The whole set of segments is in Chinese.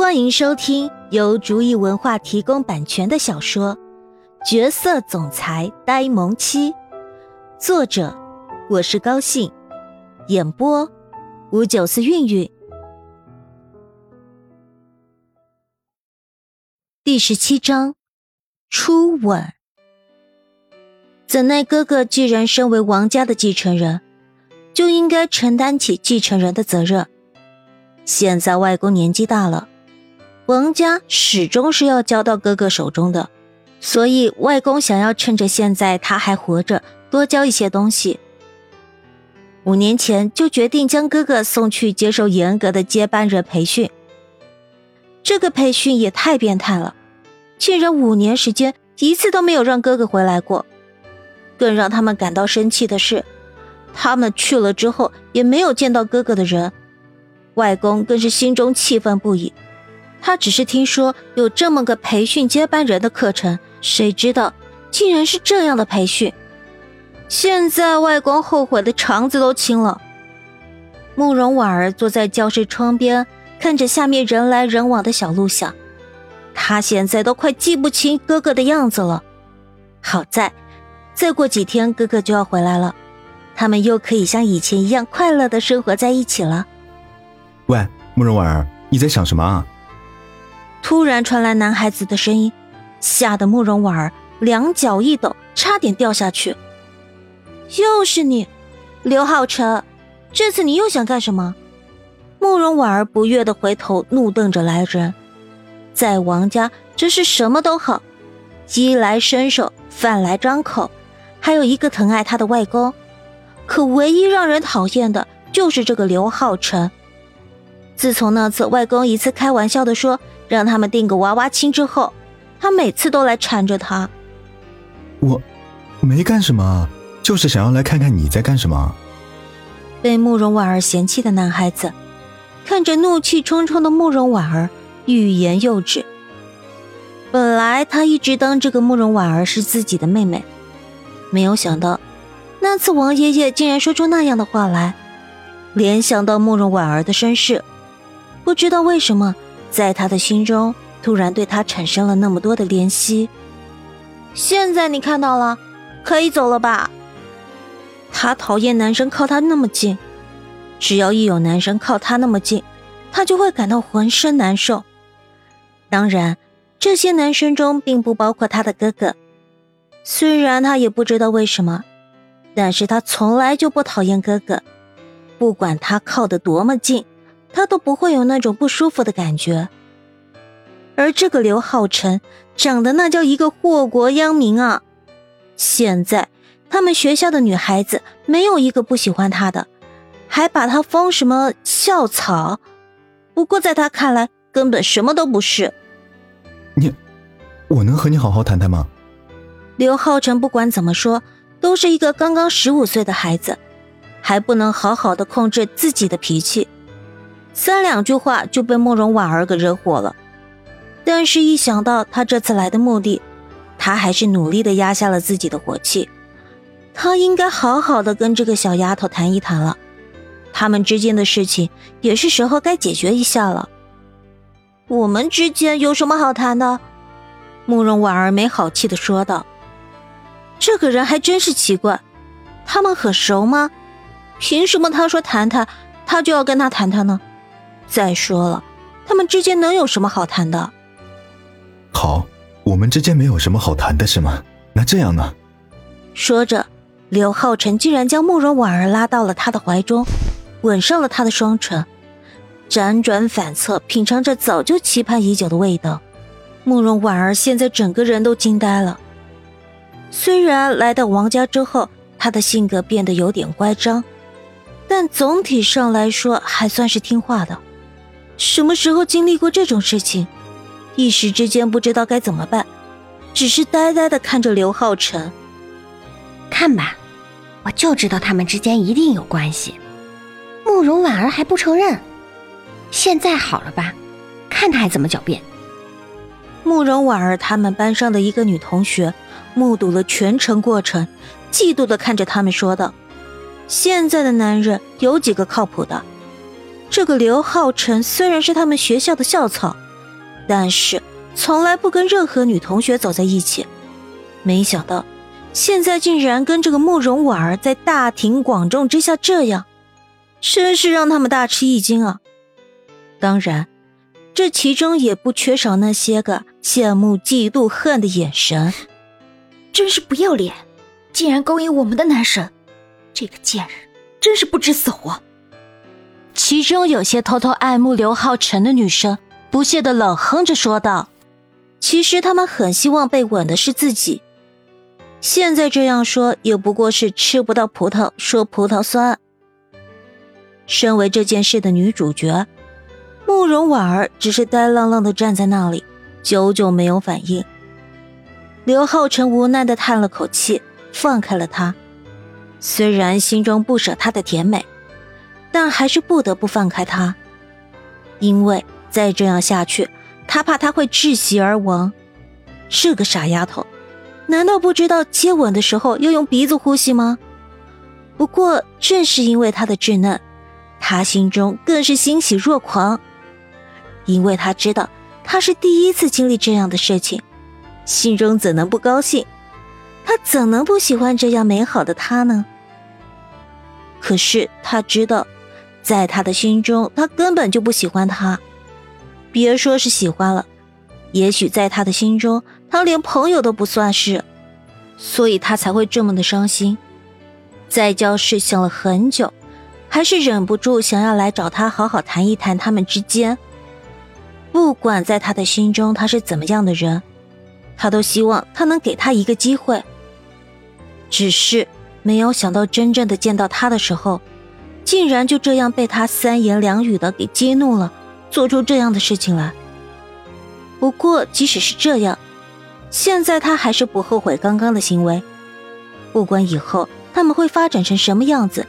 欢迎收听由竹意文化提供版权的小说《角色总裁呆萌妻》，作者我是高兴，演播五九四韵韵。第十七章初吻。怎奈哥哥既然身为王家的继承人，就应该承担起继承人的责任。现在外公年纪大了。王家始终是要交到哥哥手中的，所以外公想要趁着现在他还活着，多交一些东西。五年前就决定将哥哥送去接受严格的接班人培训。这个培训也太变态了，竟然五年时间一次都没有让哥哥回来过。更让他们感到生气的是，他们去了之后也没有见到哥哥的人，外公更是心中气愤不已。他只是听说有这么个培训接班人的课程，谁知道竟然是这样的培训。现在外公后悔的肠子都青了。慕容婉儿坐在教室窗边，看着下面人来人往的小路，想：他现在都快记不清哥哥的样子了。好在，再过几天哥哥就要回来了，他们又可以像以前一样快乐的生活在一起了。喂，慕容婉儿，你在想什么啊？突然传来男孩子的声音，吓得慕容婉儿两脚一抖，差点掉下去。又是你，刘浩辰，这次你又想干什么？慕容婉儿不悦的回头怒瞪着来人，在王家真是什么都好，衣来伸手，饭来张口，还有一个疼爱她的外公，可唯一让人讨厌的就是这个刘浩辰。自从那次外公一次开玩笑的说。让他们定个娃娃亲之后，他每次都来缠着他。我，没干什么，就是想要来看看你在干什么。被慕容婉儿嫌弃的男孩子，看着怒气冲冲的慕容婉儿，欲言又止。本来他一直当这个慕容婉儿是自己的妹妹，没有想到，那次王爷爷竟然说出那样的话来。联想到慕容婉儿的身世，不知道为什么。在他的心中，突然对他产生了那么多的怜惜。现在你看到了，可以走了吧？他讨厌男生靠他那么近，只要一有男生靠他那么近，他就会感到浑身难受。当然，这些男生中并不包括他的哥哥。虽然他也不知道为什么，但是他从来就不讨厌哥哥，不管他靠得多么近。他都不会有那种不舒服的感觉，而这个刘浩辰长得那叫一个祸国殃民啊！现在他们学校的女孩子没有一个不喜欢他的，还把他封什么校草。不过在他看来，根本什么都不是。你，我能和你好好谈谈吗？刘浩辰不管怎么说，都是一个刚刚十五岁的孩子，还不能好好的控制自己的脾气。三两句话就被慕容婉儿给惹火了，但是，一想到他这次来的目的，他还是努力的压下了自己的火气。他应该好好的跟这个小丫头谈一谈了，他们之间的事情也是时候该解决一下了。我们之间有什么好谈的？慕容婉儿没好气的说道。这个人还真是奇怪，他们很熟吗？凭什么他说谈谈，他就要跟他谈谈呢？再说了，他们之间能有什么好谈的？好，我们之间没有什么好谈的是吗？那这样呢？说着，刘浩辰竟然将慕容婉儿拉到了他的怀中，吻上了他的双唇，辗转反侧品尝着早就期盼已久的味道。慕容婉儿现在整个人都惊呆了。虽然来到王家之后，她的性格变得有点乖张，但总体上来说还算是听话的。什么时候经历过这种事情？一时之间不知道该怎么办，只是呆呆的看着刘浩辰。看吧，我就知道他们之间一定有关系。慕容婉儿还不承认，现在好了吧？看他还怎么狡辩。慕容婉儿他们班上的一个女同学，目睹了全程过程，嫉妒的看着他们说道：“现在的男人有几个靠谱的？”这个刘浩辰虽然是他们学校的校草，但是从来不跟任何女同学走在一起。没想到，现在竟然跟这个慕容婉儿在大庭广众之下这样，真是让他们大吃一惊啊！当然，这其中也不缺少那些个羡慕、嫉妒、恨的眼神。真是不要脸，竟然勾引我们的男神！这个贱人真是不知死活。其中有些偷偷爱慕刘浩辰的女生，不屑的冷哼着说道：“其实他们很希望被吻的是自己。现在这样说，也不过是吃不到葡萄说葡萄酸。”身为这件事的女主角，慕容婉儿只是呆愣愣的站在那里，久久没有反应。刘浩辰无奈的叹了口气，放开了她。虽然心中不舍她的甜美。但还是不得不放开他，因为再这样下去，他怕他会窒息而亡。这个傻丫头，难道不知道接吻的时候要用鼻子呼吸吗？不过正是因为他的稚嫩，他心中更是欣喜若狂，因为他知道他是第一次经历这样的事情，心中怎能不高兴？他怎能不喜欢这样美好的他呢？可是他知道。在他的心中，他根本就不喜欢他，别说是喜欢了，也许在他的心中，他连朋友都不算是，所以他才会这么的伤心。在教室想了很久，还是忍不住想要来找他好好谈一谈他们之间。不管在他的心中他是怎么样的人，他都希望他能给他一个机会。只是没有想到，真正的见到他的时候。竟然就这样被他三言两语的给激怒了，做出这样的事情来。不过即使是这样，现在他还是不后悔刚刚的行为。不管以后他们会发展成什么样子，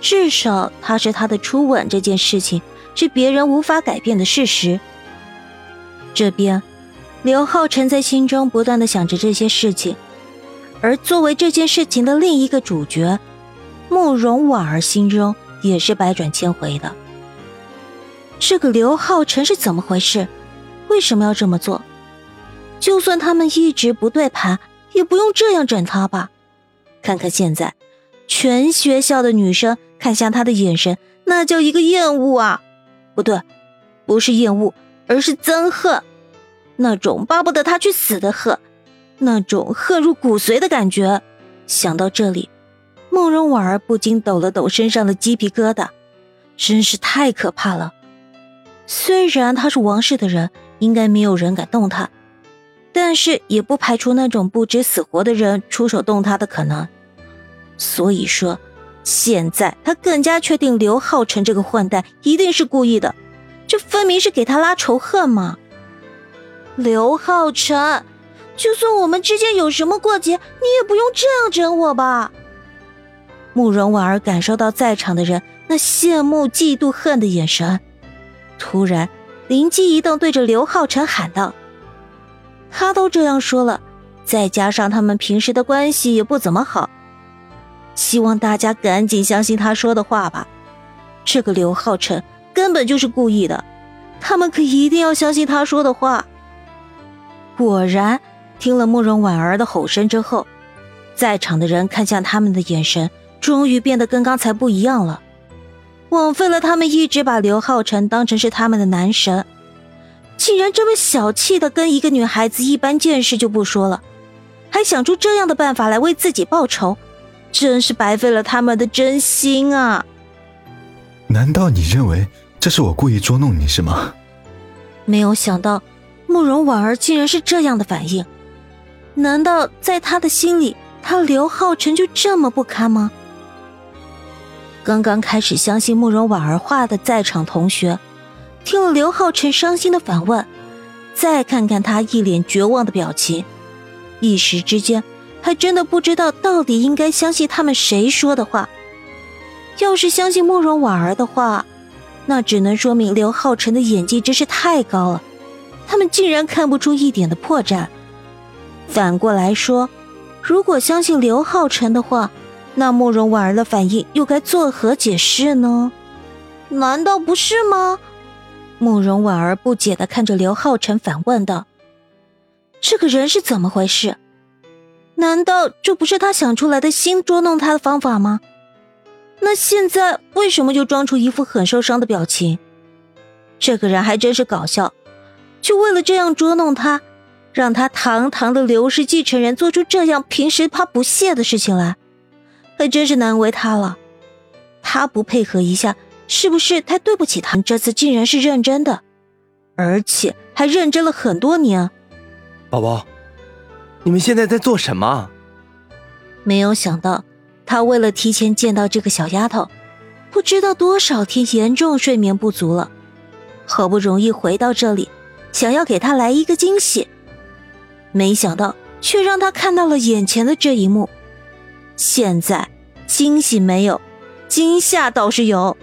至少他是他的初吻这件事情是别人无法改变的事实。这边，刘浩辰在心中不断的想着这些事情，而作为这件事情的另一个主角。慕容婉儿心中也是百转千回的。这个刘浩辰是怎么回事？为什么要这么做？就算他们一直不对盘，也不用这样整他吧？看看现在，全学校的女生看向他的眼神，那叫一个厌恶啊！不对，不是厌恶，而是憎恨，那种巴不得他去死的恨，那种恨入骨髓的感觉。想到这里。慕容婉儿不禁抖了抖身上的鸡皮疙瘩，真是太可怕了。虽然他是王氏的人，应该没有人敢动他，但是也不排除那种不知死活的人出手动他的可能。所以说，现在他更加确定刘浩辰这个混蛋一定是故意的，这分明是给他拉仇恨嘛。刘浩辰，就算我们之间有什么过节，你也不用这样整我吧。慕容婉儿感受到在场的人那羡慕、嫉妒、恨的眼神，突然灵机一动，对着刘浩辰喊道：“他都这样说了，再加上他们平时的关系也不怎么好，希望大家赶紧相信他说的话吧。这个刘浩辰根本就是故意的，他们可一定要相信他说的话。”果然，听了慕容婉儿的吼声之后，在场的人看向他们的眼神。终于变得跟刚才不一样了，枉费了他们一直把刘浩辰当成是他们的男神，竟然这么小气的跟一个女孩子一般见识就不说了，还想出这样的办法来为自己报仇，真是白费了他们的真心啊！难道你认为这是我故意捉弄你是吗？没有想到，慕容婉儿竟然是这样的反应，难道在他的心里，他刘浩辰就这么不堪吗？刚刚开始相信慕容婉儿话的在场同学，听了刘浩辰伤心的反问，再看看他一脸绝望的表情，一时之间还真的不知道到底应该相信他们谁说的话。要是相信慕容婉儿的话，那只能说明刘浩辰的演技真是太高了，他们竟然看不出一点的破绽。反过来说，如果相信刘浩辰的话，那慕容婉儿的反应又该作何解释呢？难道不是吗？慕容婉儿不解的看着刘浩辰，反问道：“这个人是怎么回事？难道这不是他想出来的新捉弄他的方法吗？那现在为什么就装出一副很受伤的表情？这个人还真是搞笑，就为了这样捉弄他，让他堂堂的刘氏继承人做出这样平时他不屑的事情来，还真是难为他了。他不配合一下。”是不是太对不起他？这次竟然是认真的，而且还认真了很多年。宝宝，你们现在在做什么？没有想到，他为了提前见到这个小丫头，不知道多少天严重睡眠不足了，好不容易回到这里，想要给她来一个惊喜，没想到却让他看到了眼前的这一幕。现在惊喜没有，惊吓倒是有。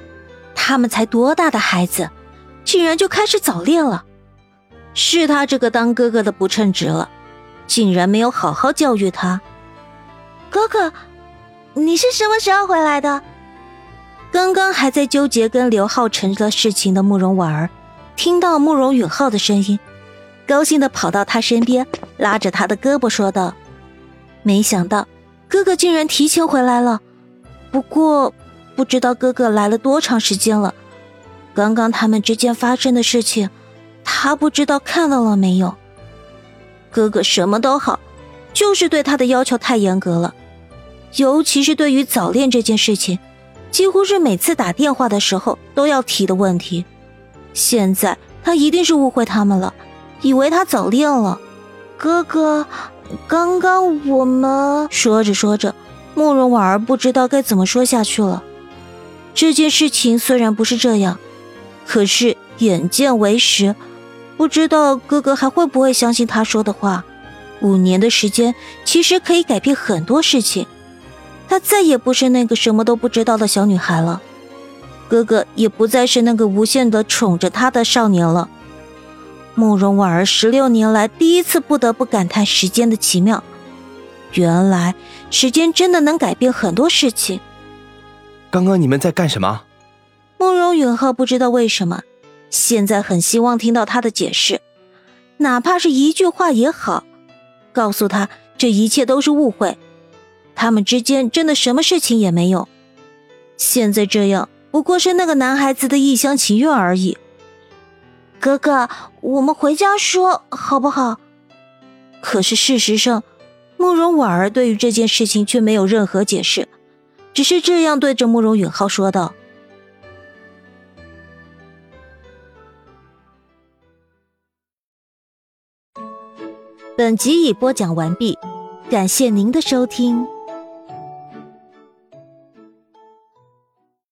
他们才多大的孩子，竟然就开始早恋了，是他这个当哥哥的不称职了，竟然没有好好教育他。哥哥，你是什么时候回来的？刚刚还在纠结跟刘浩辰的事情的慕容婉儿，听到慕容允浩的声音，高兴的跑到他身边，拉着他的胳膊说道：“没想到哥哥竟然提前回来了，不过……”不知道哥哥来了多长时间了，刚刚他们之间发生的事情，他不知道看到了没有。哥哥什么都好，就是对他的要求太严格了，尤其是对于早恋这件事情，几乎是每次打电话的时候都要提的问题。现在他一定是误会他们了，以为他早恋了。哥哥，刚刚我们说着说着，慕容婉儿不知道该怎么说下去了。这件事情虽然不是这样，可是眼见为实，不知道哥哥还会不会相信他说的话。五年的时间其实可以改变很多事情，她再也不是那个什么都不知道的小女孩了，哥哥也不再是那个无限的宠着她的少年了。慕容婉儿十六年来第一次不得不感叹时间的奇妙，原来时间真的能改变很多事情。刚刚你们在干什么？慕容允浩不知道为什么，现在很希望听到他的解释，哪怕是一句话也好，告诉他这一切都是误会，他们之间真的什么事情也没有。现在这样不过是那个男孩子的一厢情愿而已。哥哥，我们回家说好不好？可是事实上，慕容婉儿对于这件事情却没有任何解释。只是这样对着慕容允浩说道。本集已播讲完毕，感谢您的收听。